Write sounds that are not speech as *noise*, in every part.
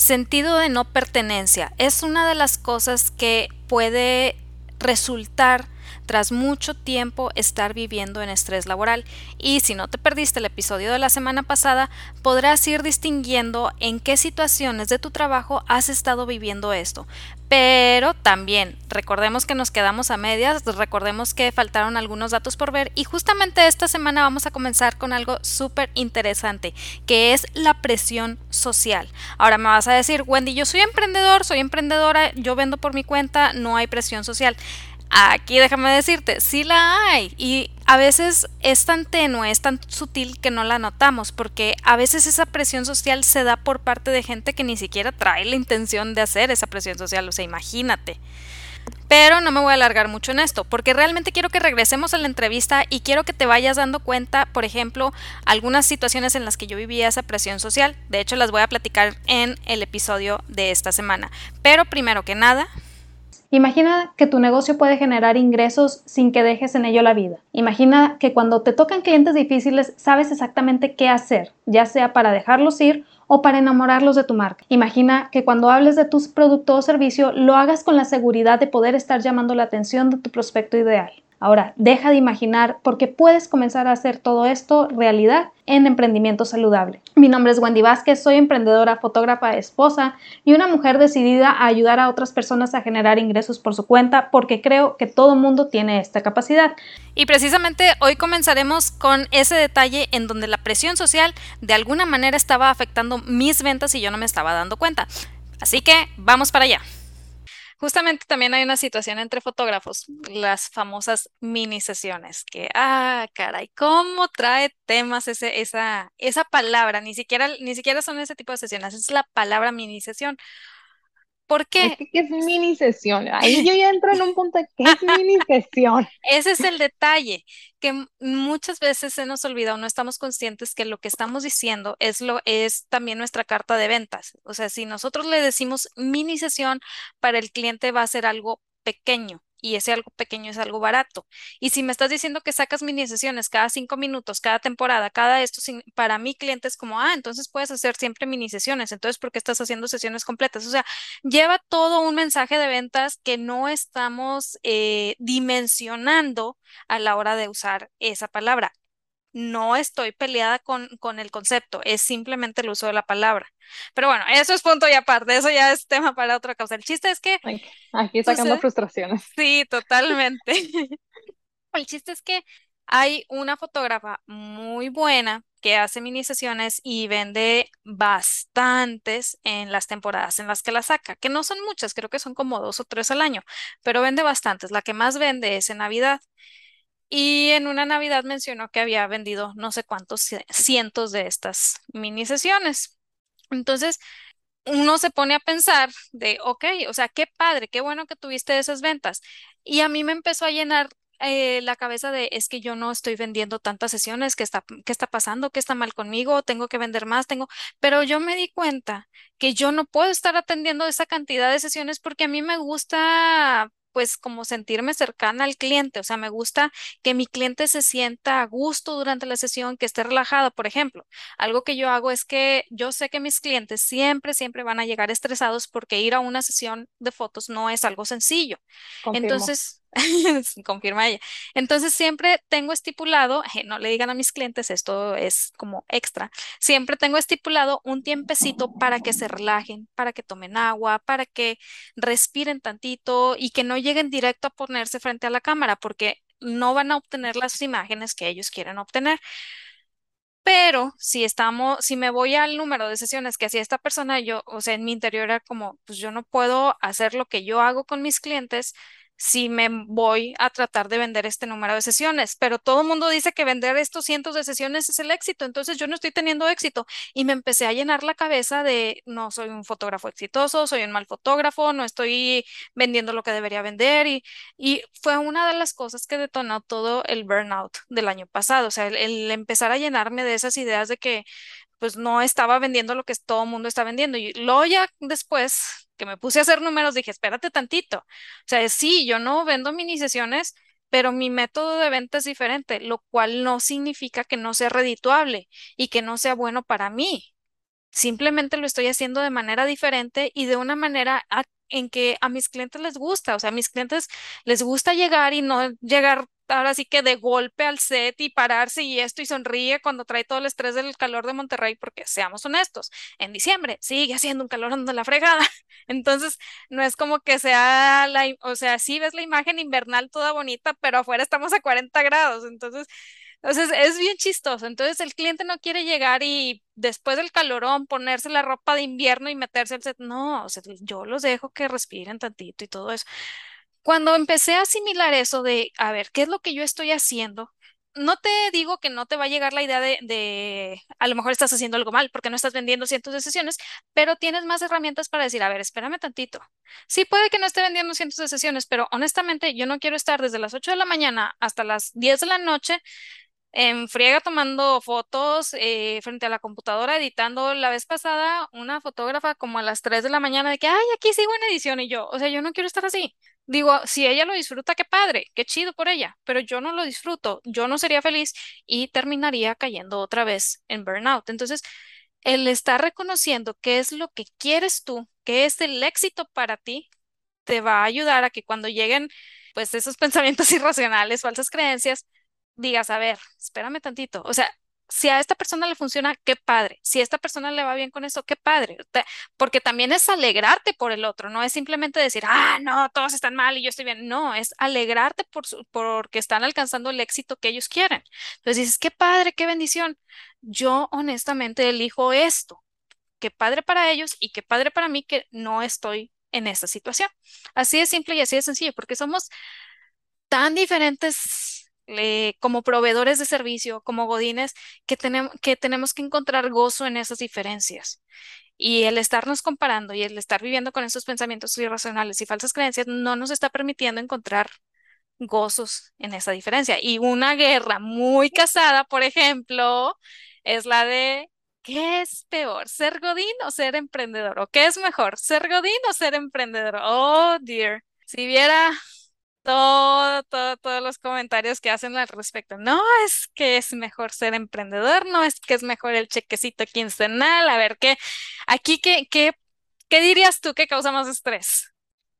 Sentido de no pertenencia es una de las cosas que puede resultar tras mucho tiempo estar viviendo en estrés laboral. Y si no te perdiste el episodio de la semana pasada, podrás ir distinguiendo en qué situaciones de tu trabajo has estado viviendo esto. Pero también recordemos que nos quedamos a medias, recordemos que faltaron algunos datos por ver y justamente esta semana vamos a comenzar con algo súper interesante, que es la presión social. Ahora me vas a decir, Wendy, yo soy emprendedor, soy emprendedora, yo vendo por mi cuenta, no hay presión social. Aquí déjame decirte, sí la hay y a veces es tan tenue, es tan sutil que no la notamos porque a veces esa presión social se da por parte de gente que ni siquiera trae la intención de hacer esa presión social, o sea, imagínate. Pero no me voy a alargar mucho en esto, porque realmente quiero que regresemos a la entrevista y quiero que te vayas dando cuenta, por ejemplo, algunas situaciones en las que yo vivía esa presión social. De hecho, las voy a platicar en el episodio de esta semana. Pero primero que nada, Imagina que tu negocio puede generar ingresos sin que dejes en ello la vida. Imagina que cuando te tocan clientes difíciles sabes exactamente qué hacer, ya sea para dejarlos ir o para enamorarlos de tu marca. Imagina que cuando hables de tu producto o servicio lo hagas con la seguridad de poder estar llamando la atención de tu prospecto ideal. Ahora, deja de imaginar porque puedes comenzar a hacer todo esto realidad en emprendimiento saludable. Mi nombre es Wendy Vázquez, soy emprendedora, fotógrafa, esposa y una mujer decidida a ayudar a otras personas a generar ingresos por su cuenta porque creo que todo mundo tiene esta capacidad. Y precisamente hoy comenzaremos con ese detalle en donde la presión social de alguna manera estaba afectando mis ventas y yo no me estaba dando cuenta. Así que vamos para allá. Justamente también hay una situación entre fotógrafos, las famosas mini sesiones, que, ah, caray, ¿cómo trae temas ese, esa, esa palabra? Ni siquiera, ni siquiera son ese tipo de sesiones, es la palabra mini sesión. ¿Por qué? ¿Qué es mini sesión? Ahí *laughs* yo ya entro en un punto, ¿qué es mini *laughs* sesión? Ese es el detalle, que muchas veces se nos olvida o no estamos conscientes que lo que estamos diciendo es, lo, es también nuestra carta de ventas. O sea, si nosotros le decimos mini sesión, para el cliente va a ser algo pequeño y ese algo pequeño es algo barato. Y si me estás diciendo que sacas mini sesiones cada cinco minutos, cada temporada, cada esto, para mi cliente es como, ah, entonces puedes hacer siempre mini sesiones, entonces, ¿por qué estás haciendo sesiones completas? O sea, lleva todo un mensaje de ventas que no estamos eh, dimensionando a la hora de usar esa palabra no estoy peleada con, con, el concepto, es simplemente el uso de la palabra. Pero bueno, eso es punto y aparte, eso ya es tema para otra causa. El chiste es que... Aquí sacando frustraciones. Sí, *laughs* totalmente. *laughs* el chiste es que hay una fotógrafa muy buena que hace mini sesiones y vende bastantes en las temporadas en las que la saca, que no son muchas, creo que son como dos o tres al año, pero vende bastantes. La que más vende es en Navidad. Y en una Navidad mencionó que había vendido no sé cuántos cientos de estas mini sesiones. Entonces, uno se pone a pensar de, ok, o sea, qué padre, qué bueno que tuviste esas ventas. Y a mí me empezó a llenar eh, la cabeza de, es que yo no estoy vendiendo tantas sesiones, ¿qué está, qué está pasando? ¿Qué está mal conmigo? Tengo que vender más, tengo, pero yo me di cuenta que yo no puedo estar atendiendo esa cantidad de sesiones porque a mí me gusta pues como sentirme cercana al cliente, o sea, me gusta que mi cliente se sienta a gusto durante la sesión, que esté relajado, por ejemplo. Algo que yo hago es que yo sé que mis clientes siempre, siempre van a llegar estresados porque ir a una sesión de fotos no es algo sencillo. Entonces, *laughs* confirma ella. Entonces siempre tengo estipulado, no le digan a mis clientes, esto es como extra, siempre tengo estipulado un tiempecito para que se relajen, para que tomen agua, para que respiren tantito y que no lleguen directo a ponerse frente a la cámara porque no van a obtener las imágenes que ellos quieren obtener. Pero si estamos, si me voy al número de sesiones que hacía esta persona, yo, o sea, en mi interior era como, pues yo no puedo hacer lo que yo hago con mis clientes si me voy a tratar de vender este número de sesiones, pero todo el mundo dice que vender estos cientos de sesiones es el éxito, entonces yo no estoy teniendo éxito y me empecé a llenar la cabeza de no soy un fotógrafo exitoso, soy un mal fotógrafo, no estoy vendiendo lo que debería vender y, y fue una de las cosas que detonó todo el burnout del año pasado, o sea, el empezar a llenarme de esas ideas de que pues no estaba vendiendo lo que todo el mundo está vendiendo. Y luego ya después que me puse a hacer números, dije, espérate tantito. O sea, sí, yo no vendo mini sesiones, pero mi método de venta es diferente, lo cual no significa que no sea redituable y que no sea bueno para mí. Simplemente lo estoy haciendo de manera diferente y de una manera en que a mis clientes les gusta. O sea, a mis clientes les gusta llegar y no llegar ahora sí que de golpe al set y pararse y esto y sonríe cuando trae todo el estrés del calor de Monterrey, porque seamos honestos, en diciembre sigue haciendo un calor de la fregada. *laughs* Entonces, no es como que sea la, o sea, sí ves la imagen invernal toda bonita, pero afuera estamos a 40 grados. Entonces, entonces es bien chistoso. Entonces el cliente no quiere llegar y después del calorón ponerse la ropa de invierno y meterse al set. No, o sea, yo los dejo que respiren tantito y todo eso. Cuando empecé a asimilar eso de, a ver, ¿qué es lo que yo estoy haciendo? No te digo que no te va a llegar la idea de, a lo mejor estás haciendo algo mal porque no estás vendiendo cientos de sesiones, pero tienes más herramientas para decir, a ver, espérame tantito. Sí, puede que no esté vendiendo cientos de sesiones, pero honestamente yo no quiero estar desde las 8 de la mañana hasta las 10 de la noche en friega tomando fotos eh, frente a la computadora editando. La vez pasada, una fotógrafa como a las 3 de la mañana de que, ay, aquí sigo en edición y yo, o sea, yo no quiero estar así. Digo, si ella lo disfruta, qué padre, qué chido por ella, pero yo no lo disfruto, yo no sería feliz y terminaría cayendo otra vez en burnout. Entonces, el estar reconociendo qué es lo que quieres tú, qué es el éxito para ti, te va a ayudar a que cuando lleguen pues esos *laughs* pensamientos irracionales, falsas creencias, digas, a ver, espérame tantito. O sea, si a esta persona le funciona, qué padre. Si a esta persona le va bien con eso, qué padre. Porque también es alegrarte por el otro, no es simplemente decir, ah, no, todos están mal y yo estoy bien. No, es alegrarte por su, porque están alcanzando el éxito que ellos quieren. Entonces dices, qué padre, qué bendición. Yo honestamente elijo esto. Qué padre para ellos y qué padre para mí que no estoy en esta situación. Así de simple y así de sencillo, porque somos tan diferentes eh, como proveedores de servicio, como godines, que tenemos, que tenemos que encontrar gozo en esas diferencias. Y el estarnos comparando y el estar viviendo con esos pensamientos irracionales y falsas creencias no nos está permitiendo encontrar gozos en esa diferencia. Y una guerra muy casada, por ejemplo, es la de ¿qué es peor, ser godín o ser emprendedor? ¿O qué es mejor, ser godín o ser emprendedor? Oh, dear. Si viera todo, todo, todos los comentarios que hacen al respecto. No es que es mejor ser emprendedor, no es que es mejor el chequecito quincenal. A ver, ¿qué, aquí qué, qué, qué dirías tú que causa más estrés?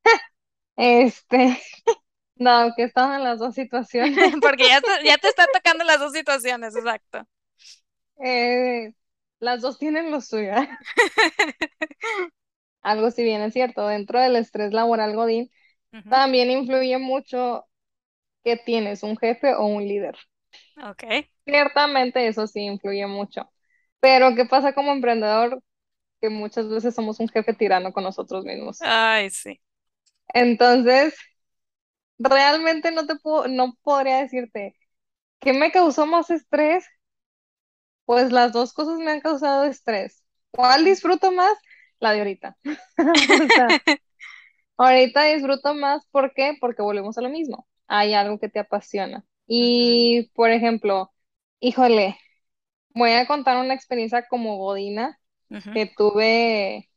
*laughs* Este, *laughs* no, que están en las dos situaciones. *laughs* Porque ya te, ya te está tocando las dos situaciones, exacto. Eh, las dos tienen lo suyo. Algo si bien es cierto, dentro del estrés laboral Godín, También influye mucho que tienes un jefe o un líder. Ok. Ciertamente eso sí influye mucho. Pero ¿qué pasa como emprendedor? Que muchas veces somos un jefe tirano con nosotros mismos. Ay, sí. Entonces, realmente no te puedo, no podría decirte qué me causó más estrés. Pues las dos cosas me han causado estrés. ¿Cuál disfruto más? La de ahorita. *laughs* O sea, *laughs* ahorita disfruto más, ¿por qué? Porque volvemos a lo mismo. Hay algo que te apasiona. Y, por ejemplo, híjole, voy a contar una experiencia como Godina que tuve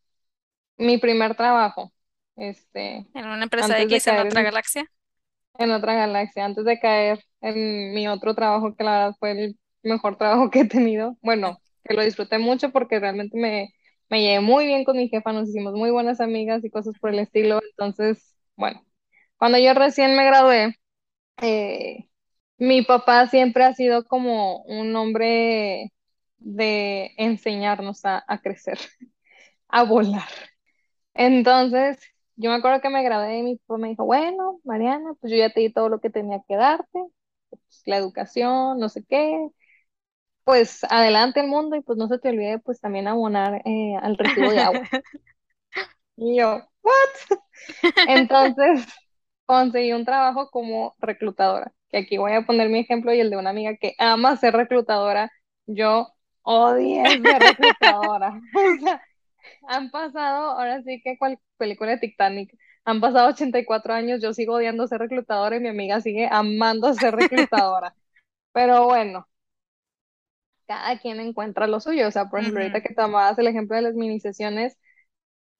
mi primer trabajo, este, En una empresa antes de X en otra en, galaxia. en otra galaxia, antes de caer en mi otro trabajo, que la verdad fue el mejor trabajo que he tenido. Bueno, que lo disfruté mucho porque realmente me, me llevé muy bien con mi jefa, nos hicimos muy buenas amigas y cosas por el estilo. Entonces, bueno, cuando yo recién me gradué, eh, mi papá siempre ha sido como un hombre de enseñarnos a, a crecer, *laughs* a volar. Entonces, yo me acuerdo que me gradué y mi papá me dijo, bueno, Mariana, pues yo ya te di todo lo que tenía que darte, pues, la educación, no sé qué, pues adelante el mundo y pues no se te olvide pues también abonar eh, al recibo de agua. *laughs* Y yo, ¿what? *laughs* Entonces, *laughs* conseguí un trabajo como reclutadora, que aquí voy a poner mi ejemplo y el de una amiga que ama ser reclutadora, yo odié ser reclutadora. O sea, Han pasado, ahora sí que cual película de Titanic, han pasado 84 años, yo sigo odiando ser reclutadora y mi amiga sigue amando ser reclutadora. Pero bueno, cada quien encuentra lo suyo. O sea, por ejemplo, ahorita que tomabas el ejemplo de las mini sesiones,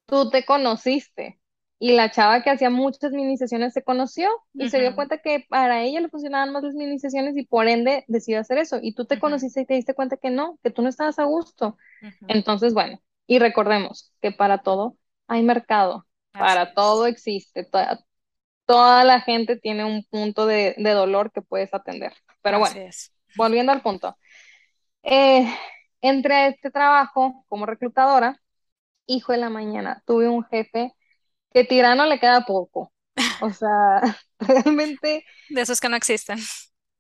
tú te conociste y la chava que hacía muchas mini sesiones se conoció y se dio cuenta que para ella le funcionaban más las mini sesiones y por ende decidió hacer eso. Y tú te conociste y te diste cuenta que no, que tú no estabas a gusto. Entonces, bueno. Y recordemos que para todo hay mercado, Así para es. todo existe, toda, toda la gente tiene un punto de, de dolor que puedes atender. Pero bueno, es. volviendo al punto. Eh, entré a este trabajo como reclutadora, hijo de la mañana, tuve un jefe que tirano le queda poco. O sea, *laughs* realmente, De esos que no existen.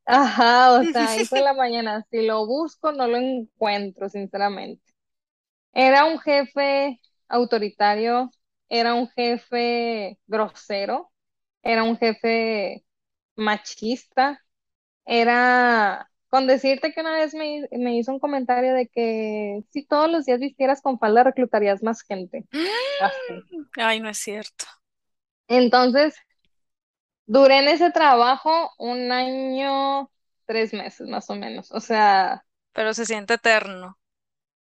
ajá, o sea, *laughs* hijo de la mañana, si lo busco no lo encuentro, sinceramente. Era un jefe autoritario, era un jefe grosero, era un jefe machista, era con decirte que una vez me, me hizo un comentario de que si todos los días vistieras con falda reclutarías más gente. Así. Ay, no es cierto. Entonces, duré en ese trabajo un año, tres meses más o menos. O sea, Pero se siente eterno.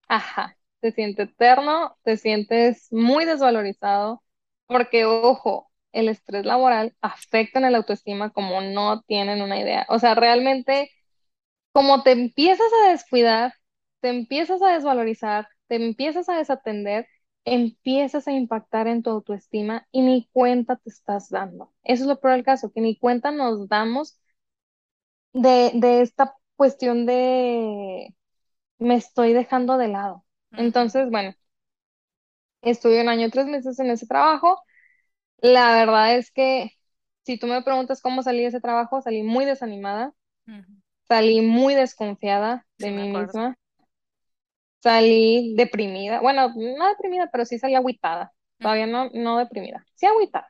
Ajá, te sientes eterno, te sientes muy desvalorizado, porque ojo, el estrés laboral afecta en el autoestima como no tienen una idea. O sea, realmente, como te empiezas a descuidar, te empiezas a desvalorizar, te empiezas a desatender, empiezas a impactar en tu autoestima y ni cuenta te estás dando. Eso es lo peor del caso, que ni cuenta nos damos de, de esta cuestión de me estoy dejando de lado. Entonces, bueno. Estuve un año y tres meses en ese trabajo. La verdad es que si tú me preguntas cómo salí de ese trabajo, salí muy desanimada. Salí muy desconfiada de Sí, mí misma, salí deprimida, bueno, no deprimida, pero sí salí agüitada, todavía no, no deprimida, sí agüitada,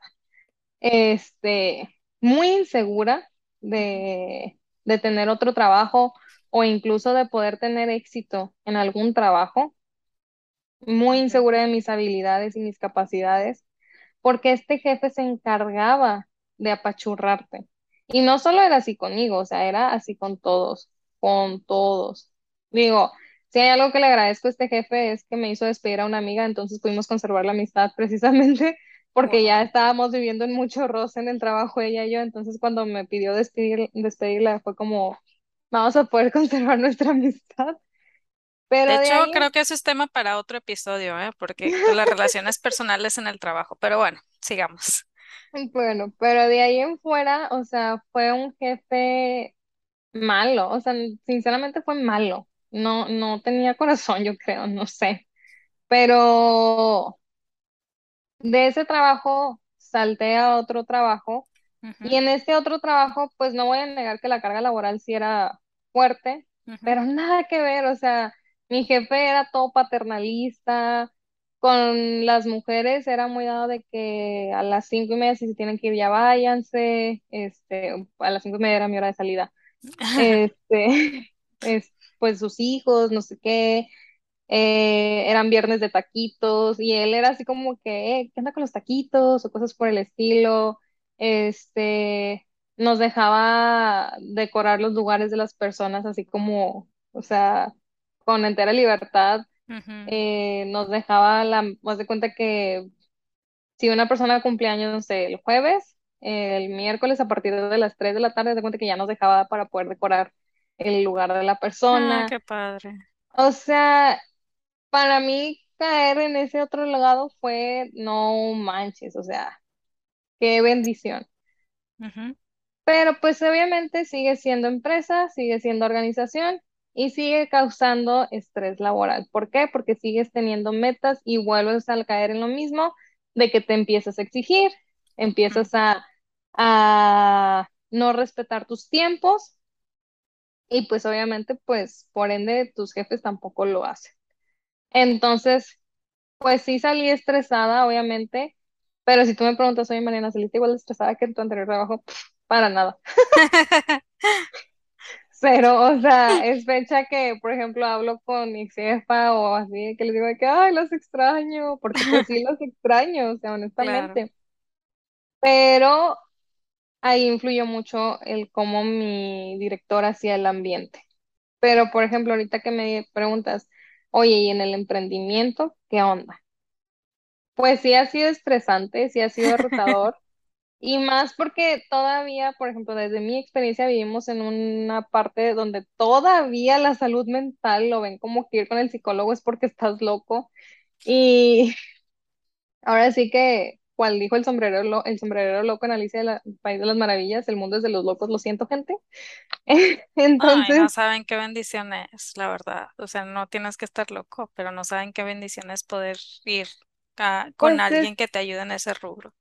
este, muy insegura de, de tener otro trabajo o incluso de poder tener éxito en algún trabajo, muy insegura de mis habilidades y mis capacidades porque este jefe se encargaba de apachurrarte. Y no solo era así conmigo, o sea, era así con todos, con todos. Digo, si hay algo que le agradezco a este jefe es que me hizo despedir a una amiga, entonces pudimos conservar la amistad *laughs* precisamente porque ya estábamos viviendo en mucho roce en el trabajo ella y yo, entonces cuando me pidió despedir, despedirla fue como, vamos a poder *laughs* conservar nuestra amistad. De Pero de hecho, ahí creo que eso es tema para otro episodio, ¿eh? Porque *laughs* las relaciones personales en el trabajo. Pero bueno, sigamos. *laughs* Bueno, pero de ahí en fuera, o sea, fue un jefe malo, o sea, sinceramente fue malo. No, no tenía corazón, yo creo, no sé. Pero de ese trabajo salté a otro trabajo y en este otro trabajo, pues no voy a negar que la carga laboral sí era fuerte, pero nada que ver, o sea, mi jefe era todo paternalista, con las mujeres era muy dado de que a las cinco y media si se tienen que ir ya váyanse, este, a las cinco y media era mi hora de salida, *laughs* este, *laughs* es, pues sus hijos, no sé qué, eh, eran viernes de taquitos y él era así como que, eh, ¿qué onda con los taquitos? o cosas por el estilo. Este, nos dejaba decorar los lugares de las personas así como, o sea, con entera libertad. Eh, nos dejaba la, más de cuenta que si una persona cumplía años, no sé, el jueves, el miércoles a partir de las 3 de la tarde, de cuenta que ya nos dejaba para poder decorar el lugar de la Ah, persona. qué padre. O sea, para mí caer en ese otro lado fue, no manches, o sea, qué bendición. Pero pues obviamente sigue siendo empresa, sigue siendo organización y sigue causando estrés laboral. ¿Por qué? Porque sigues teniendo metas y vuelves a caer en lo mismo de que te empiezas a exigir, empiezas a, a no respetar tus tiempos y pues obviamente pues por ende tus jefes tampoco lo hacen. Entonces, Pues sí salí estresada, obviamente, pero si tú me preguntas, oye, Mariana, ¿saliste igual de estresada que en tu anterior trabajo? Pff, para nada. *laughs* *laughs* Cero, o sea, es fecha que, por ejemplo, hablo con mi jefa o así, que les digo de que, ay, los extraño, porque pues sí los extraño, o sea, Claro. honestamente. Pero ahí influyó mucho el cómo mi director hacía el ambiente. Pero, por ejemplo, ahorita que me preguntas, oye, ¿y en el emprendimiento, qué onda? Pues sí ha sido estresante, sí ha sido *laughs* retador. Y más porque todavía, por ejemplo, desde mi experiencia vivimos en una parte donde todavía la salud mental lo ven como que ir con el psicólogo es porque estás loco. Y *laughs* ahora sí que, cual dijo el sombrero, lo- el sombrerero loco en Alicia del País de las Maravillas, el mundo es de los locos, lo siento, gente. *laughs* Ay, no Entonces, saben qué bendición es, la verdad. O sea, no tienes que estar loco, pero no saben qué bendición es poder ir a- con pues es alguien que te ayude en ese rubro.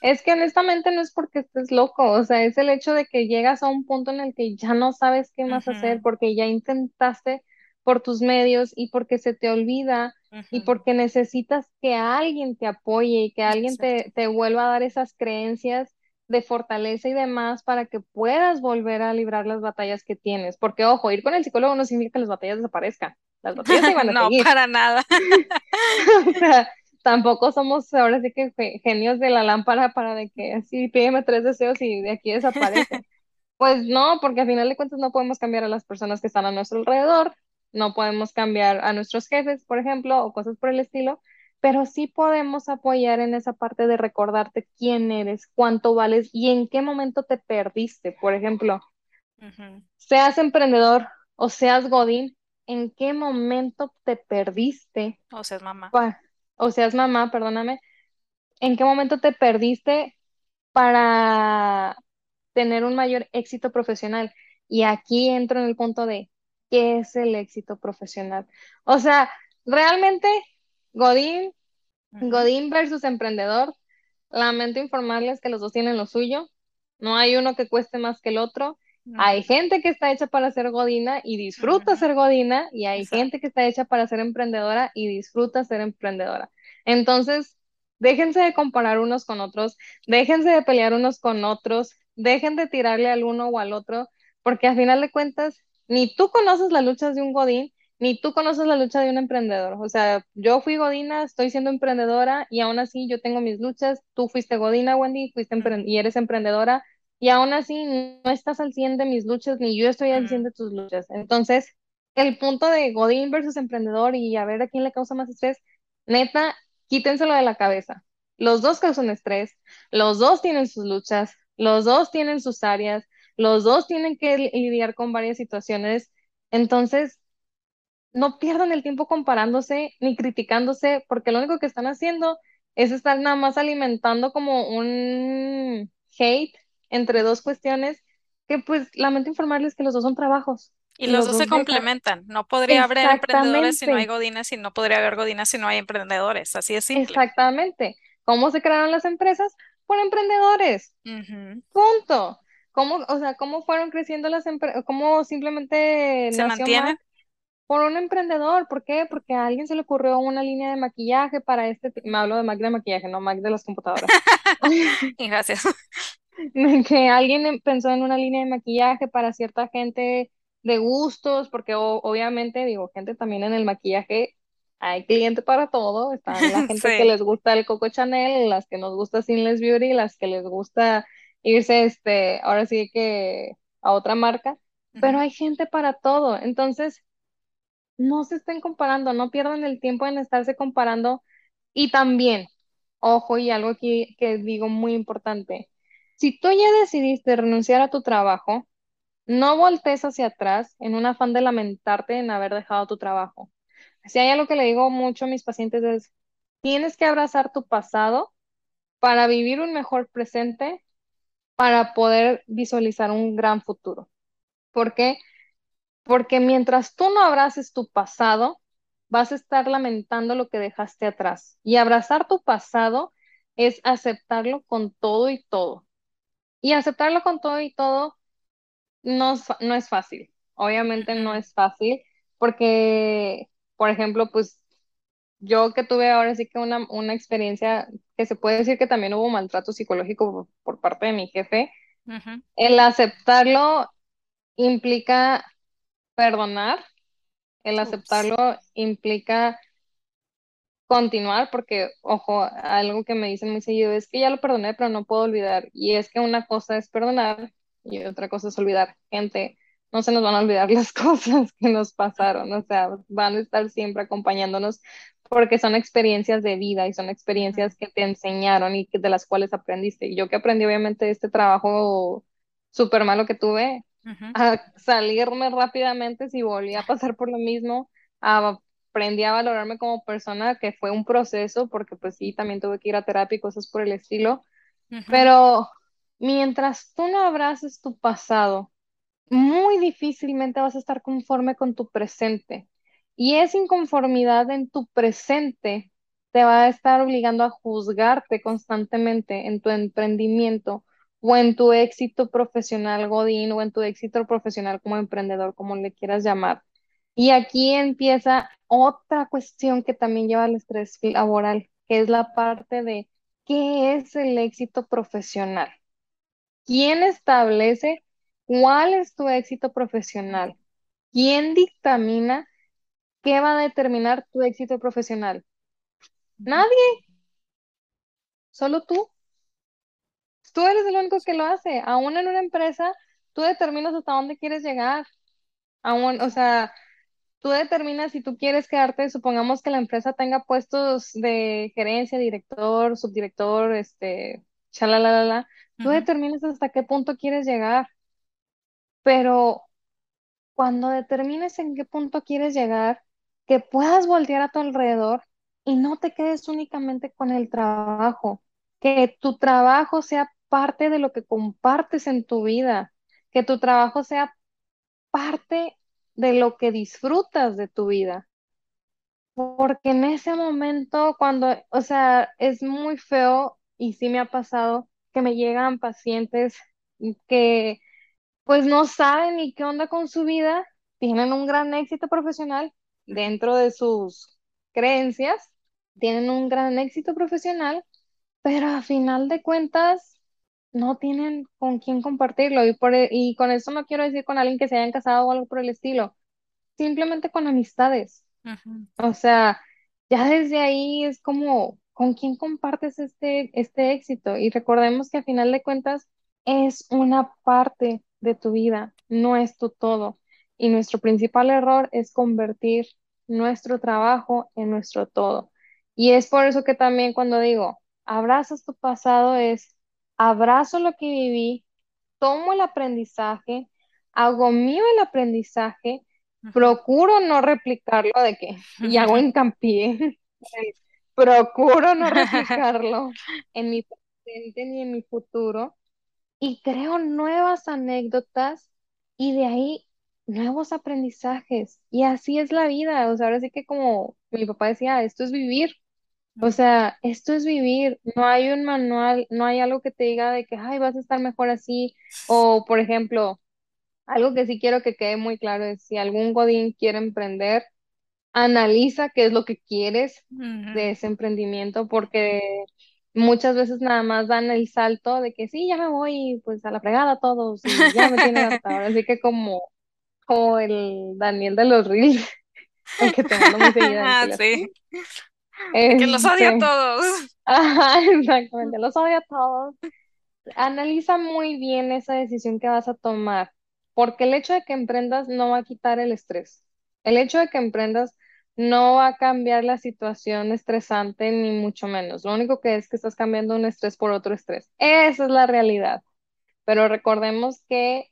Es que honestamente no es porque estés loco, o sea, es el hecho de que llegas a un punto en el que ya no sabes qué más hacer porque ya intentaste por tus medios y porque se te olvida y porque necesitas que alguien te apoye y que alguien te, te vuelva a dar esas creencias de fortaleza y demás para que puedas volver a librar las batallas que tienes. Porque, ojo, ir con el psicólogo no significa que las batallas desaparezcan, las batallas ahí *laughs* van a No, seguir. para nada. *laughs* O sea, tampoco somos ahora sí que ge- genios de la lámpara para de que así pídeme tres deseos y de aquí desaparece. *laughs* Pues no, porque al final de cuentas no podemos cambiar a las personas que están a nuestro alrededor, no podemos cambiar a nuestros jefes, por ejemplo, o cosas por el estilo, pero sí podemos apoyar en esa parte de recordarte quién eres, cuánto vales y en qué momento te perdiste. Por ejemplo, seas emprendedor o seas godín, ¿en qué momento te perdiste? O sea, es mamá. pa- o seas mamá, perdóname, ¿en qué momento te perdiste para tener un mayor éxito profesional? Y aquí entro en el punto de, ¿qué es el éxito profesional? O sea, realmente, Godín, Godín versus emprendedor, lamento informarles que los dos tienen lo suyo, no hay uno que cueste más que el otro. Hay gente que está hecha para ser godina y disfruta ser godina, y hay gente que está hecha para ser emprendedora y disfruta ser emprendedora. Entonces, déjense de comparar unos con otros, déjense de pelear unos con otros, dejen de tirarle al uno o al otro, porque al final de cuentas, ni tú conoces las luchas de un godín, ni tú conoces la lucha de un emprendedor. O sea, yo fui godina, estoy siendo emprendedora y aún así yo tengo mis luchas. Tú fuiste godina, Wendy, fuiste y eres emprendedora y aún así no estás al 100 de mis luchas, ni yo estoy al 100 ujú. de tus luchas. Entonces, el punto de godín versus emprendedor y a ver a quién le causa más estrés, neta, quítenselo de la cabeza. Los dos causan estrés, los dos tienen sus luchas, los dos tienen sus áreas, los dos tienen que li- lidiar con varias situaciones. Entonces, no pierdan el tiempo comparándose ni criticándose, porque lo único que están haciendo es estar nada más alimentando como un hate entre dos cuestiones que pues lamento informarles que los dos son trabajos Y y los los dos se dejan. complementan. No podría haber emprendedores si no hay godines, y no podría haber godines si no hay emprendedores. Así de simple. exactamente. ¿Cómo se crearon las empresas? Por emprendedores. Punto. ¿Cómo, o sea, cómo fueron creciendo las empresas? ¿Cómo simplemente Se mantienen. Por un emprendedor, ¿por qué? Porque a alguien se le ocurrió una línea de maquillaje para este, me hablo de Mac de maquillaje, no Mac de las computadoras, *laughs* Y gracias. Que alguien em- pensó en una línea de maquillaje para cierta gente de gustos, porque o- obviamente, digo, gente también en el maquillaje, hay cliente para todo, están la *laughs* gente que les gusta el Coco Chanel, las que nos gusta Seamless Beauty, las que les gusta irse, este, ahora sí que a otra marca, pero hay gente para todo, entonces no se estén comparando, no pierdan el tiempo en estarse comparando. Y también, ojo, y algo aquí que digo muy importante, si tú ya decidiste renunciar a tu trabajo, no voltees hacia atrás en un afán de lamentarte en haber dejado tu trabajo. Si hay algo que le digo mucho a mis pacientes es, tienes que abrazar tu pasado para vivir un mejor presente, para poder visualizar un gran futuro. ¿Por qué? Porque mientras tú no abraces tu pasado, vas a estar lamentando lo que dejaste atrás. Y abrazar tu pasado es aceptarlo con todo y todo. Y aceptarlo con todo y todo no, no es fácil. Obviamente no es fácil porque, por ejemplo, pues yo que tuve ahora sí que una, una experiencia que se puede decir que también hubo maltrato psicológico por, por parte de mi jefe, el aceptarlo implica perdonar El Ups. aceptarlo implica continuar porque, ojo, algo que me dicen muy seguido es que ya lo perdoné, pero no puedo olvidar. Y es que una cosa es perdonar y otra cosa es olvidar. Gente, no se nos van a olvidar *laughs* las cosas que nos pasaron, o sea, van a estar siempre acompañándonos porque son experiencias de vida y son experiencias que te enseñaron y que, de las cuales aprendiste. Y yo que aprendí obviamente de este trabajo súper malo que tuve, ujú. a salirme rápidamente si volví a pasar por lo mismo, a aprendí a valorarme como persona, que fue un proceso, porque pues sí, también tuve que ir a terapia y cosas por el estilo, pero mientras tú no abraces tu pasado, muy difícilmente vas a estar conforme con tu presente. Y esa inconformidad en tu presente te va a estar obligando a juzgarte constantemente en tu emprendimiento o en tu éxito profesional Godín o en tu éxito profesional como emprendedor, como le quieras llamar. Y aquí empieza otra cuestión que también lleva al estrés laboral, que es la parte de ¿qué es el éxito profesional? ¿Quién establece cuál es tu éxito profesional? ¿Quién dictamina qué va a determinar tu éxito profesional? Nadie, solo tú. Tú eres el único que lo hace. Aún en una empresa, tú determinas hasta dónde quieres llegar. Aún, o sea, tú determinas si tú quieres quedarte, supongamos que la empresa tenga puestos de gerencia, director, subdirector, este, chalalala, tú ujú, determinas hasta qué punto quieres llegar. Pero Cuando determines en qué punto quieres llegar, que puedas voltear a tu alrededor y no te quedes únicamente con el trabajo, que tu trabajo sea parte de lo que compartes en tu vida, que tu trabajo sea parte de lo que disfrutas de tu vida. Porque en ese momento, cuando, o sea, es muy feo y sí me ha pasado que me llegan pacientes que pues no saben ni qué onda con su vida, tienen un gran éxito profesional dentro de sus creencias, tienen un gran éxito profesional, pero a final de cuentas no tienen con quién compartirlo. Y, por, e- y con eso no quiero decir con alguien que se hayan casado o algo por el estilo, simplemente con amistades. ujú, O sea, ya desde ahí es como, ¿con quién compartes este, este éxito? Y recordemos que a final de cuentas es una parte de tu vida, no es tu todo. Y nuestro principal error es convertir nuestro trabajo en nuestro todo. Y es por eso que también cuando digo, abrazas tu pasado, es abrazo lo que viví, tomo el aprendizaje, hago mío el aprendizaje procuro no replicarlo de que, y hago *laughs* hincapié, procuro no replicarlo *laughs* en mi presente ni en mi futuro, y creo nuevas anécdotas y de ahí nuevos aprendizajes. Y así es la vida, o sea, ahora sí que como mi papá decía, esto es vivir. O sea, esto es vivir, no hay un manual, no hay algo que te diga de que, ay, vas a estar mejor así, o por ejemplo, algo que sí quiero que quede muy claro es si algún Godín quiere emprender, analiza qué es lo que quieres de ese emprendimiento, porque muchas veces nada más dan el salto de que sí, ya me voy pues a la fregada todos y ya me tienen hasta ahora. Así que como, como el Daniel de los Reels, *laughs* el que te mando muy seguida, Ah, sí, de que los odio a Este, todos. *laughs* ajá, exactamente, los odio a todos. Analiza muy bien esa decisión que vas a tomar, porque el hecho de que emprendas no va a quitar el estrés. El hecho de que emprendas no va a cambiar la situación estresante, ni mucho menos. Lo único que es que estás cambiando un estrés por otro estrés. Esa es la realidad. Pero recordemos que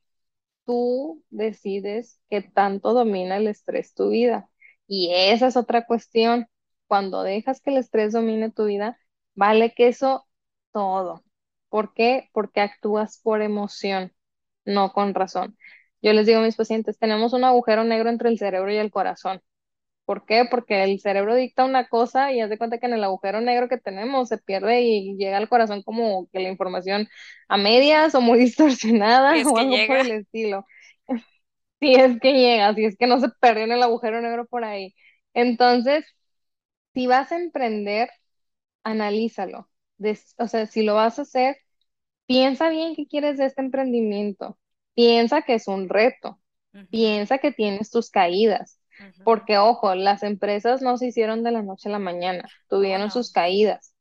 tú decides qué tanto domina el estrés tu vida. Y esa es otra cuestión. Cuando dejas que el estrés domine tu vida, vale que eso todo. ¿Por qué? Porque actúas por emoción, no con razón. Yo les digo a mis pacientes, tenemos un agujero negro entre el cerebro y el corazón. ¿Por qué? Porque el cerebro dicta una cosa y haz de cuenta que en el agujero negro que tenemos se pierde y llega al corazón como que la información a medias o muy *laughs* distorsionada es o algo por el estilo. *laughs* Si es que llega, si es que no se perdió en el agujero negro por ahí. Entonces, si vas a emprender, analízalo. Des- o sea, si lo vas a hacer, piensa bien qué quieres de este emprendimiento. Piensa que es un reto. Piensa que tienes tus caídas. Porque, ojo, las empresas no se hicieron de la noche a la mañana, tuvieron sus caídas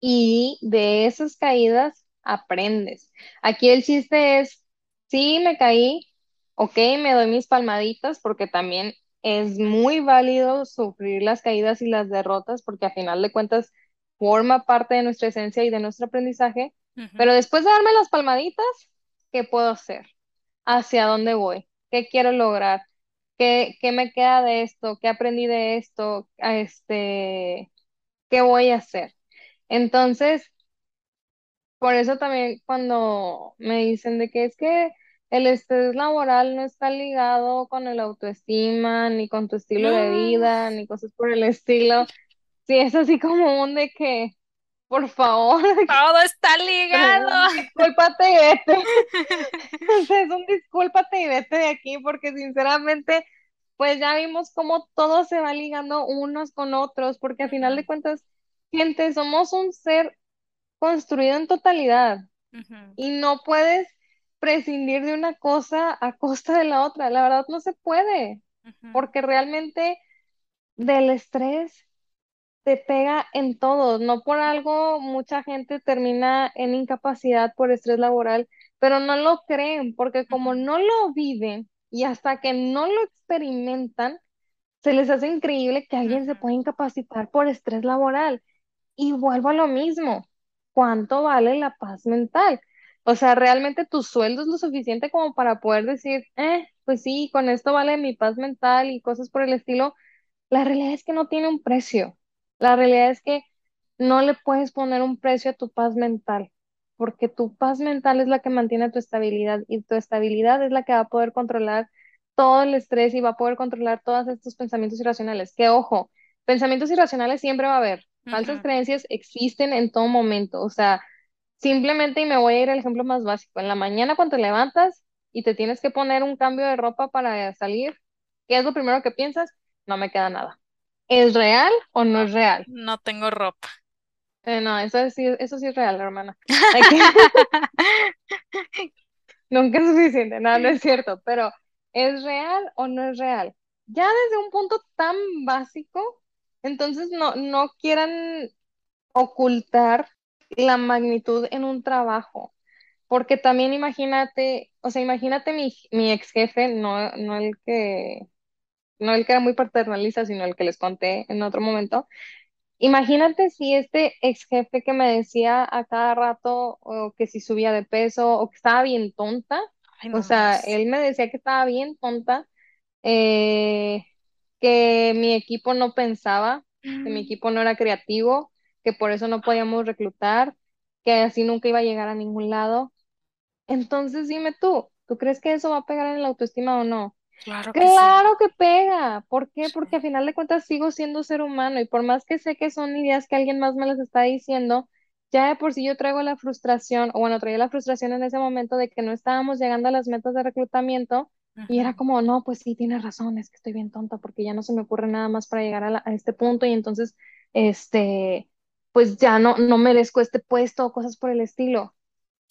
y de esas caídas aprendes. Aquí el chiste es, sí, me caí, ok, me doy mis palmaditas porque también es muy válido sufrir las caídas y las derrotas porque a final de cuentas forma parte de nuestra esencia y de nuestro aprendizaje, pero después de darme las palmaditas, ¿qué puedo hacer? ¿Hacia dónde voy? ¿Qué quiero lograr? ¿Qué, qué me queda de esto? ¿Qué aprendí de esto? Este, ¿qué voy a hacer? Entonces, por eso también cuando me dicen de que es que el estrés laboral no está ligado con el autoestima, ni con tu estilo de vida, ni cosas por el estilo, sí es así como un de que, por favor, todo está ligado. discúlpate y vete. *laughs* *laughs* Es un discúlpate y vete de aquí, porque sinceramente, pues ya vimos cómo todo se va ligando unos con otros, porque a final de cuentas, gente, somos un ser construido en totalidad y no puedes prescindir de una cosa a costa de la otra. La verdad no se puede, porque realmente del estrés te pega en todo. No por algo mucha gente termina en incapacidad por estrés laboral, pero no lo creen, porque como no lo viven y hasta que no lo experimentan, se les hace increíble que alguien se pueda incapacitar por estrés laboral. Y vuelvo a lo mismo. ¿Cuánto vale la paz mental? O sea, realmente tu sueldo es lo suficiente como para poder decir, eh, pues sí, con esto vale mi paz mental y cosas por el estilo. La realidad es que no tiene un precio. La realidad es que no le puedes poner un precio a tu paz mental, porque tu paz mental es la que mantiene tu estabilidad y tu estabilidad es la que va a poder controlar todo el estrés y va a poder controlar todos estos pensamientos irracionales. Que ojo, pensamientos irracionales siempre va a haber. Falsas creencias existen en todo momento. O sea, simplemente, y me voy a ir al ejemplo más básico, en la mañana cuando te levantas y te tienes que poner un cambio de ropa para salir, ¿qué es lo primero que piensas? No me queda nada. ¿Es real o no es real? no tengo ropa. Eh, no, eso sí, eso sí es real, hermana. *laughs* *laughs* Nunca es suficiente, no, no es *laughs* cierto, pero ¿es real o no es real? Ya desde un punto tan básico, entonces no, no quieran ocultar la magnitud en un trabajo, porque también imagínate, o sea, imagínate mi, mi ex jefe, no, no el que, no el que era muy paternalista, sino el que les conté en otro momento. Imagínate si este ex jefe que me decía a cada rato o que si subía de peso o que estaba bien tonta, Ay, o sea, él me decía que estaba bien tonta, eh, que mi equipo no pensaba, que mi equipo no era creativo, que por eso no podíamos reclutar, que así nunca iba a llegar a ningún lado. Entonces dime tú, ¿tú crees que eso va a pegar en la autoestima o no? Claro que sí. Claro que pega. ¿Por qué? Sí. Porque a final de cuentas sigo siendo ser humano y por más que sé que son ideas que alguien más me las está diciendo, ya de por sí yo traigo la frustración, o bueno, traía la frustración en ese momento de que no estábamos llegando a las metas de reclutamiento y era como, no, pues sí, tienes razón, es que estoy bien tonta porque ya no se me ocurre nada más para llegar a, la- a este punto y entonces, este, pues ya no, no merezco este puesto o cosas por el estilo,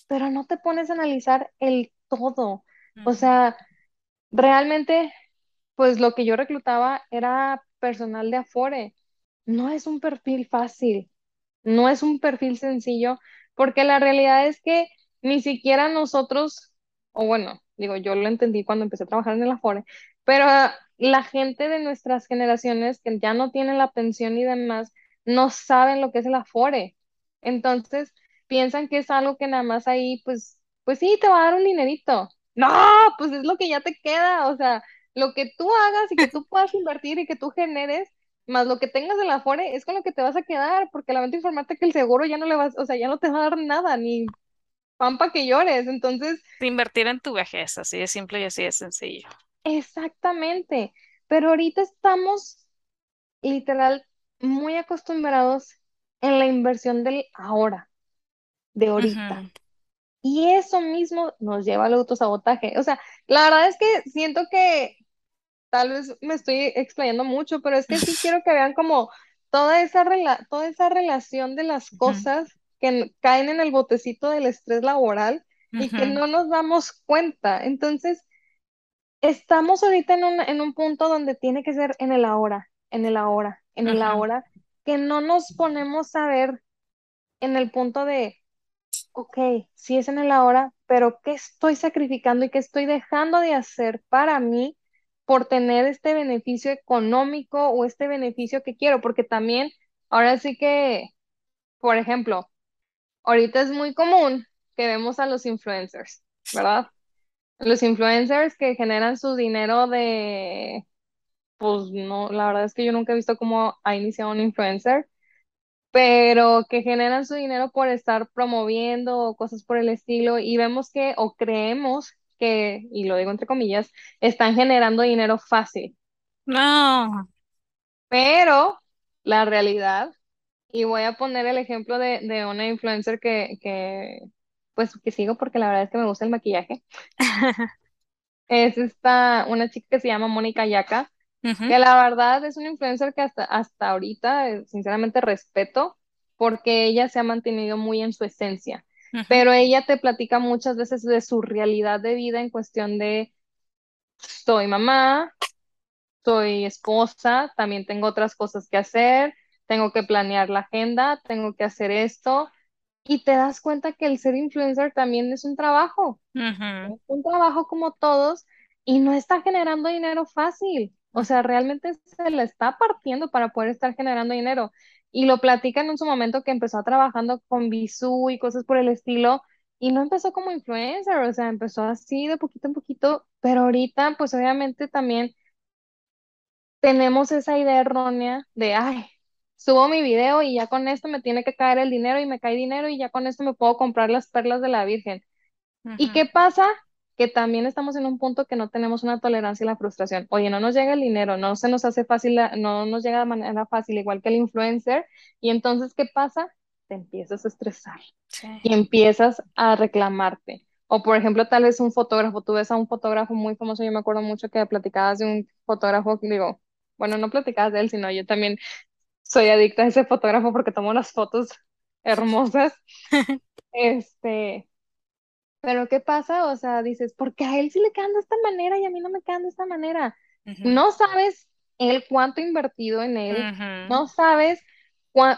pero no te pones a analizar el todo. O sea, realmente pues lo que yo reclutaba era personal de Afore. No es un perfil fácil, no es un perfil sencillo, porque la realidad es que ni siquiera nosotros, o bueno, digo, yo lo entendí cuando empecé a trabajar en el Afore, pero la gente de nuestras generaciones que ya no tienen la pensión y demás, no saben lo que es el Afore. Entonces, piensan que es algo que nada más ahí, pues, pues sí, te va a dar un dinerito. No, pues es lo que ya te queda, o sea, lo que tú hagas y que tú puedas invertir y que tú generes más lo que tengas de la Afore es con lo que te vas a quedar, porque lamento informarte que el seguro ya no le vas, o sea, ya no te va a dar nada, ni pan para que llores. Entonces, Invertir en tu vejez, así de simple y así de sencillo. exactamente. Pero ahorita estamos literal muy acostumbrados en la inversión del ahora, de ahorita. Y eso mismo nos lleva al autosabotaje. O sea, la verdad es que siento que tal vez me estoy explayando mucho, pero es que sí *laughs* quiero que vean como toda esa, rela- toda esa relación de las cosas que caen en el botecito del estrés laboral y que no nos damos cuenta. Entonces, estamos ahorita en un, en un punto donde tiene que ser en el ahora, en el ahora, en el ahora, que no nos ponemos a ver en el punto de ok, sí es en el ahora, pero ¿qué estoy sacrificando y qué estoy dejando de hacer para mí por tener este beneficio económico o este beneficio que quiero? Porque también, ahora sí que, por ejemplo, ahorita es muy común que vemos a los influencers, ¿verdad? Los influencers que generan su dinero de, pues no, la verdad es que yo nunca he visto cómo ha iniciado un influencer, pero que generan su dinero por estar promoviendo cosas por el estilo y vemos que, o creemos que, y lo digo entre comillas, están generando dinero fácil, No. pero la realidad, y voy a poner el ejemplo de, de una influencer que, que, pues, que sigo porque la verdad es que me gusta el maquillaje, *laughs* es esta, una chica que se llama Mónica Yaca, Ujú, que la verdad es una influencer que hasta, hasta ahorita, eh, sinceramente, respeto porque ella se ha mantenido muy en su esencia, ujú, pero ella te platica muchas veces de su realidad de vida en cuestión de soy mamá, soy esposa, también tengo otras cosas que hacer, tengo que planear la agenda, tengo que hacer esto, y te das cuenta que el ser influencer también es un trabajo. ujú, Es un trabajo como todos y no está generando dinero fácil. O sea, realmente se le está partiendo para poder estar generando dinero. Y lo platican en su momento que empezó trabajando con Bisú y cosas por el estilo. Y no empezó como influencer, o sea, empezó así de poquito en poquito, pero ahorita pues obviamente también tenemos esa idea errónea de, ay, subo mi video y ya con esto me tiene que caer el dinero y me cae dinero y ya con esto me puedo comprar las perlas de la Virgen. ¿Y qué pasa? Que también estamos en un punto que no tenemos una tolerancia a la frustración. Oye, no nos llega el dinero, no se nos hace fácil, no nos llega de manera fácil, igual que el influencer. Y entonces, ¿qué pasa? Te empiezas a estresar Sí. y empiezas a reclamarte. O, por ejemplo, tal vez un fotógrafo, tú ves a un fotógrafo muy famoso, yo me acuerdo mucho que platicabas de un fotógrafo, digo, bueno, no platicabas de él, sino yo también soy adicta a ese fotógrafo porque tomo las fotos hermosas. *laughs* Este, pero ¿qué pasa? O sea, dices, ¿por qué a él sí le quedan de esta manera y a mí no me quedan de esta manera? No sabes él cuánto invertido en él, no sabes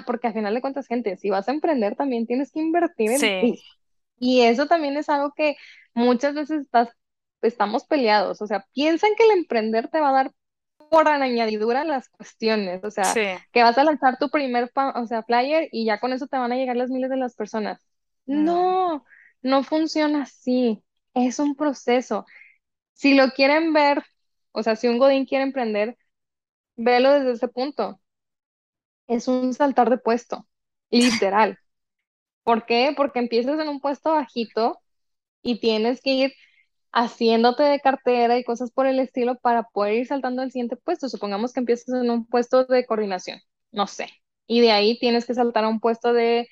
porque al final de cuentas, gente, si vas a emprender también tienes que invertir en Sí. ti. Y eso también es algo que muchas veces estás, estamos peleados. O sea, piensan que el emprender te va a dar por añadidura las cuestiones. O sea, Sí. que vas a lanzar tu primer, o sea, flyer y ya con eso te van a llegar las miles de las personas. No, no funciona así. Es un proceso. Si lo quieren ver, o sea, si un Godín quiere emprender, velo desde ese punto. Es un saltar de puesto, *laughs* literal. ¿Por qué? Porque empiezas en un puesto bajito y tienes que ir haciéndote de cartera y cosas por el estilo para poder ir saltando al siguiente puesto. Supongamos que empiezas en un puesto de coordinación, no sé, y de ahí tienes que saltar a un puesto de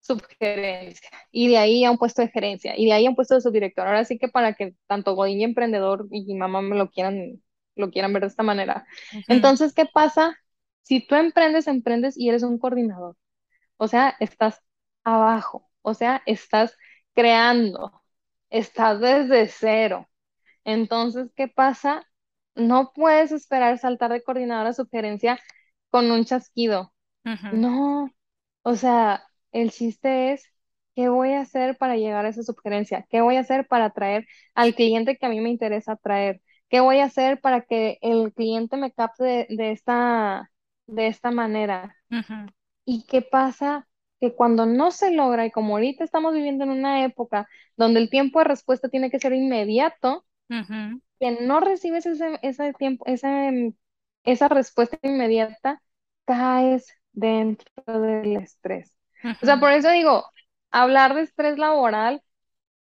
subgerencia, y de ahí a un puesto de gerencia, y de ahí a un puesto de subdirector. Ahora sí que para que tanto Godín y emprendedor y mamá me lo quieran, lo quieran ver de esta manera. Entonces, ¿qué pasa? Si tú emprendes, emprendes y eres un coordinador. O sea, estás abajo, o sea, estás creando, estás desde cero. Entonces, ¿qué pasa? No puedes esperar saltar de coordinador a sugerencia con un chasquido. No, o sea, el chiste es, ¿qué voy a hacer para llegar a esa sugerencia? ¿Qué voy a hacer para atraer al cliente que a mí me interesa atraer? ¿Qué voy a hacer para que el cliente me capte de, de esta, de esta manera? ¿Y qué pasa? Que cuando no se logra, y como ahorita estamos viviendo en una época donde el tiempo de respuesta tiene que ser inmediato, que no recibes ese, ese tiempo, esa, esa respuesta inmediata, caes dentro del estrés. O sea, por eso digo, hablar de estrés laboral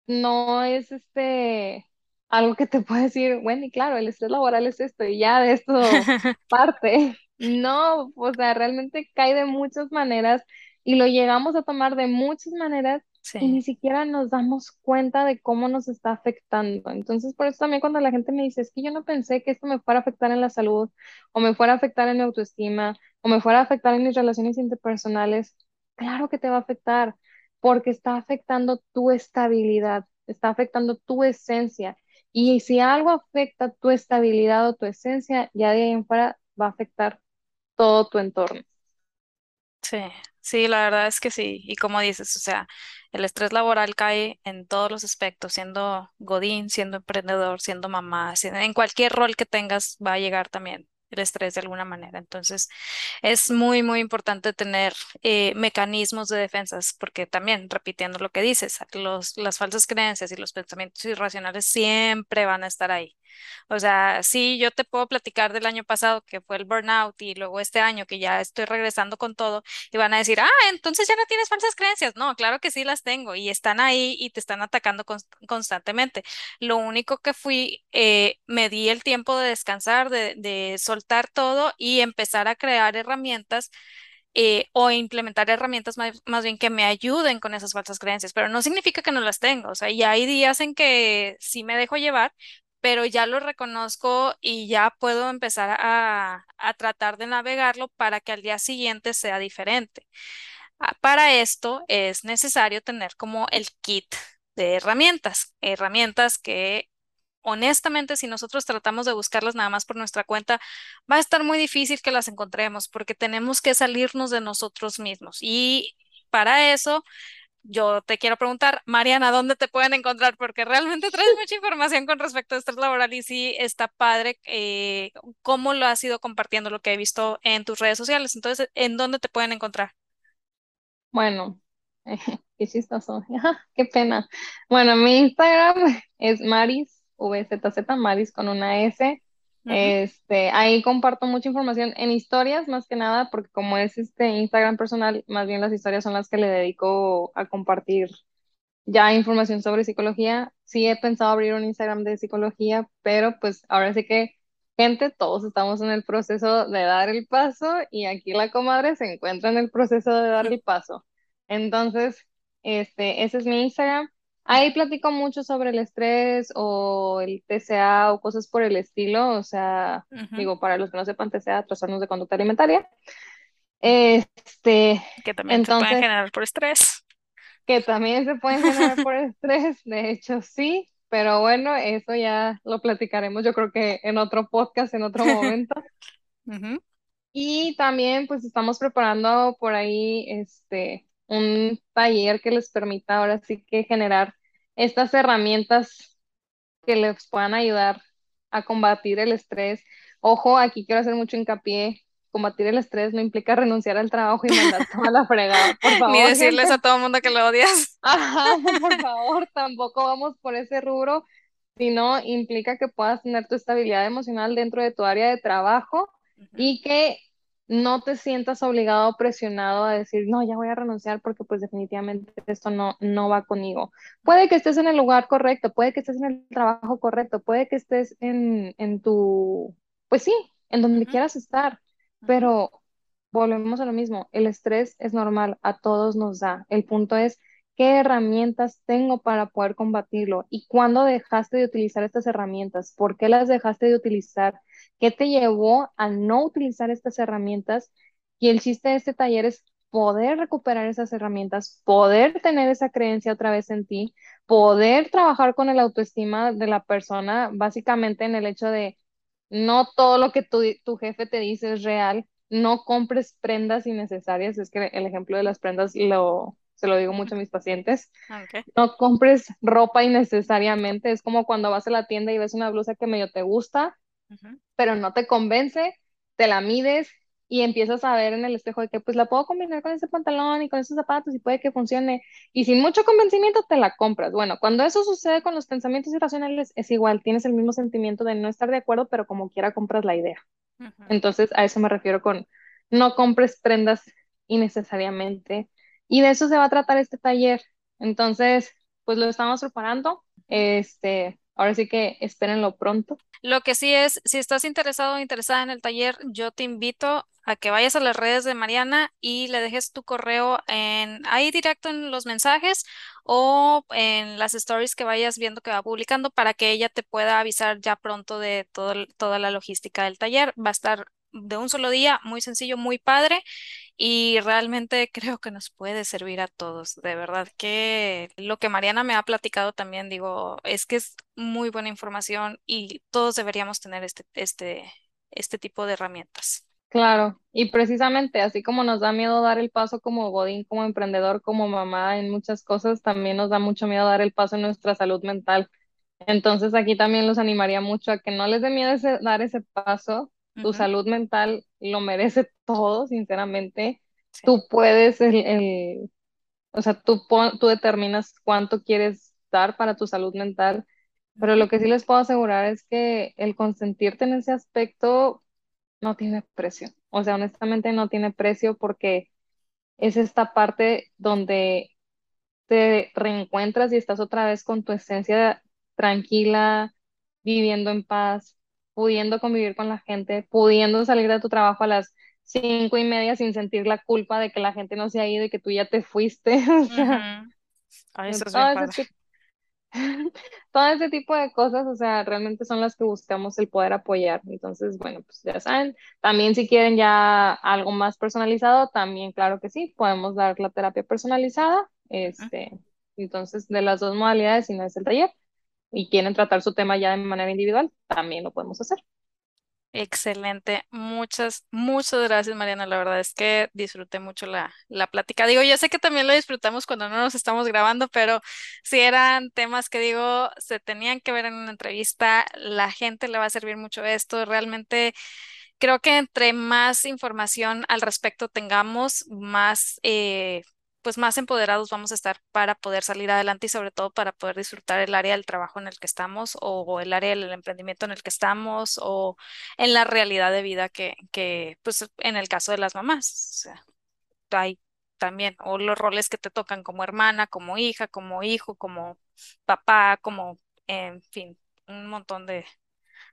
no es este algo que te puede decir, bueno, y claro, el estrés laboral es esto, y ya de esto *laughs* parte. No, o sea, realmente cae de muchas maneras y lo llegamos a tomar de muchas maneras y Sí. ni siquiera nos damos cuenta de cómo nos está afectando. Entonces, por eso también cuando la gente me dice, es que yo no pensé que esto me fuera a afectar en la salud, o me fuera a afectar en mi autoestima, o me fuera a afectar en mis relaciones interpersonales, claro que te va a afectar porque está afectando tu estabilidad, está afectando tu esencia. Y si algo afecta tu estabilidad o tu esencia, ya de ahí en fuera va a afectar todo tu entorno. Sí, sí, la verdad es que sí. Y como dices, o sea, el estrés laboral cae en todos los aspectos, siendo godín, siendo emprendedor, siendo mamá, en cualquier rol que tengas va a llegar también el estrés de alguna manera. Entonces, es muy, muy importante tener eh, mecanismos de defensas, porque también, repitiendo lo que dices, los, las falsas creencias y los pensamientos irracionales siempre van a estar ahí. O sea, sí, yo te puedo platicar del año pasado que fue el burnout y luego este año que ya estoy regresando con todo y van a decir, ah, entonces ya no tienes falsas creencias. No, claro que sí las tengo y están ahí y te están atacando constantemente. Lo único que fui, eh, me di el tiempo de descansar, de, de soltar todo y empezar a crear herramientas eh, o implementar herramientas más, más, bien que me ayuden con esas falsas creencias, pero no significa que no las tengo, o sea, y hay días en que sí me dejo llevar, pero ya lo reconozco y ya puedo empezar a, tratar de navegarlo para que al día siguiente sea diferente. Ah, para esto es necesario tener como el kit de herramientas, herramientas que honestamente si nosotros tratamos de buscarlas nada más por nuestra cuenta, va a estar muy difícil que las encontremos porque tenemos que salirnos de nosotros mismos y para eso yo te quiero preguntar, Mariana, ¿dónde te pueden encontrar? Porque realmente traes mucha información con respecto a estrés laboral y sí está padre eh, cómo lo has ido compartiendo, lo que he visto en tus redes sociales. Entonces, ¿en dónde te pueden encontrar? Bueno, *laughs* qué chistoso, *laughs* qué pena. Bueno, mi Instagram es Maris, VZZ, Maris con una S. Este, ahí comparto mucha información en historias más que nada, porque como es este Instagram personal, más bien las historias son las que le dedico a compartir ya información sobre psicología. Sí he pensado abrir un Instagram de psicología, pero pues ahora sí que, gente, todos estamos en el proceso de dar el paso y aquí la comadre se encuentra en el proceso de dar el paso. Entonces, este, ese es mi Instagram. Ahí platico mucho sobre el estrés o el TCA o cosas por el estilo, o sea, digo, para los que no sepan TCA, trastornos de conducta alimentaria. Este, que también se pueden generar por estrés. Que también se pueden generar por *laughs* estrés, de hecho sí, pero bueno, eso ya lo platicaremos yo creo que en otro podcast, en otro momento. *laughs* Y también pues estamos preparando por ahí este un taller que les permita ahora sí que generar estas herramientas que les puedan ayudar a combatir el estrés. Ojo, aquí quiero hacer mucho hincapié. Combatir el estrés no implica renunciar al trabajo y mandar *laughs* toda la fregada, por favor. Ni decirles a todo el mundo que lo odias. *laughs* Ajá, por favor, tampoco vamos por ese rubro, sino implica que puedas tener tu estabilidad emocional dentro de tu área de trabajo y que no te sientas obligado o presionado a decir, no, ya voy a renunciar porque pues definitivamente esto no, no va conmigo. Puede que estés en el lugar correcto, puede que estés en el trabajo correcto, puede que estés en, en tu, pues sí, en donde quieras estar, pero volvemos a lo mismo, el estrés es normal, a todos nos da. El punto es, ¿qué herramientas tengo para poder combatirlo? ¿Y cuándo dejaste de utilizar estas herramientas? ¿Por qué las dejaste de utilizar? ¿Qué te llevó a no utilizar estas herramientas? Y el chiste de este taller es poder recuperar esas herramientas, poder tener esa creencia otra vez en ti, poder trabajar con el autoestima de la persona, básicamente en el hecho de no todo lo que tu, tu jefe te dice es real, no compres prendas innecesarias, es que el ejemplo de las prendas lo, se lo digo mucho a mis pacientes. No compres ropa innecesariamente. Es como cuando vas a la tienda y ves una blusa que medio te gusta pero no te convence, te la mides y empiezas a ver en el espejo de que pues la puedo combinar con ese pantalón y con esos zapatos y puede que funcione. Y sin mucho convencimiento te la compras. Bueno, cuando eso sucede con los pensamientos irracionales es igual, tienes el mismo sentimiento de no estar de acuerdo, pero como quiera compras la idea. Entonces a eso me refiero con no compres prendas innecesariamente. Y de eso se va a tratar este taller. Entonces, pues lo estamos preparando. Este, Ahora sí que espérenlo pronto. Lo que sí es, si estás interesado o interesada en el taller, yo te invito a que vayas a las redes de Mariana y le dejes tu correo en ahí directo en los mensajes o en las stories que vayas viendo que va publicando para que ella te pueda avisar ya pronto de todo, toda la logística del taller. Va a estar de un solo día, muy sencillo, muy padre y realmente *laughs* creo que nos puede servir a todos. De verdad que lo que Mariana me ha platicado también, digo, es que es muy buena información y todos deberíamos tener este, este, este tipo de herramientas. Claro, y precisamente así como nos da miedo dar el paso como Godín, como emprendedor, como mamá en muchas cosas, también nos da mucho miedo dar el paso en nuestra salud mental. Entonces aquí también los animaría mucho a que no les dé miedo dar ese paso, Tu salud mental lo merece *laughs* todo, sinceramente. sí, Tú puedes, el, el- o sea, tú, pon- tú determinas cuánto quieres dar para tu salud mental, pero lo que sí les puedo asegurar es que el consentirte en ese aspecto no tiene precio. O sea, honestamente no tiene precio porque es esta parte donde te reencuentras y estás otra vez con tu esencia tranquila, viviendo en paz, pudiendo convivir con la gente, pudiendo salir de tu trabajo a las cinco y media sin sentir la culpa de que la gente no se ha ido y que tú ya te fuiste. *laughs* O sea, ujú. Ay, eso es todo ese tipo, *laughs* todo ese tipo de cosas, o sea, realmente son las que buscamos el poder apoyar. Entonces, bueno, pues ya saben, también si quieren ya algo más personalizado, también claro que sí, podemos dar la terapia personalizada. Este, entonces, de las dos modalidades, si no es el taller y quieren tratar su tema ya de manera individual, también lo podemos hacer. Excelente. Muchas, muchas gracias, Mariana. La verdad es que disfruté mucho la, la plática. Digo, yo sé que también lo disfrutamos cuando no nos estamos grabando, pero si eran temas que digo, se tenían que ver en una entrevista, la gente le va a servir mucho esto. Realmente creo que entre más información al respecto tengamos, más, eh, pues más empoderados vamos a estar para poder salir adelante y sobre todo para poder disfrutar el área del trabajo en el que estamos o el área del emprendimiento en el que estamos o en la realidad de vida que, que pues en el caso de las mamás, hay también, o los roles que te tocan como hermana, como hija, como hijo, como papá, como, en fin, un montón de,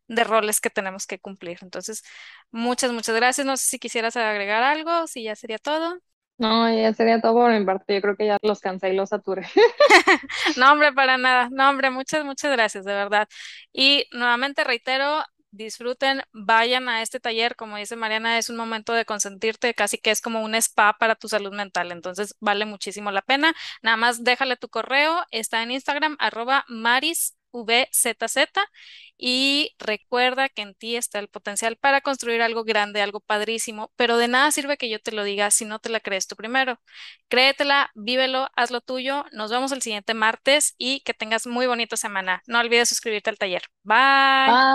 de roles que tenemos que cumplir. Entonces, muchas, muchas gracias. No sé si quisieras agregar algo, si ya sería todo. No, ya sería todo por mi parte. Yo creo que ya los cansé y los saturé. *laughs* *laughs* No, hombre, para nada. No, hombre, muchas, muchas gracias, de verdad. Y nuevamente reitero, disfruten, vayan a este taller. Como dice Mariana, es un momento de consentirte, casi que es como un spa para tu salud mental. Entonces, vale muchísimo la pena. Nada más déjale tu correo, está en Instagram, arroba marisvzz. Y recuerda que en ti está el potencial para construir algo grande, algo padrísimo, pero de nada sirve que yo te lo diga si no te la crees tú primero. Créetela, vívelo, haz lo tuyo. Nos vemos el siguiente martes y que tengas muy bonita semana. No olvides suscribirte al taller. Bye.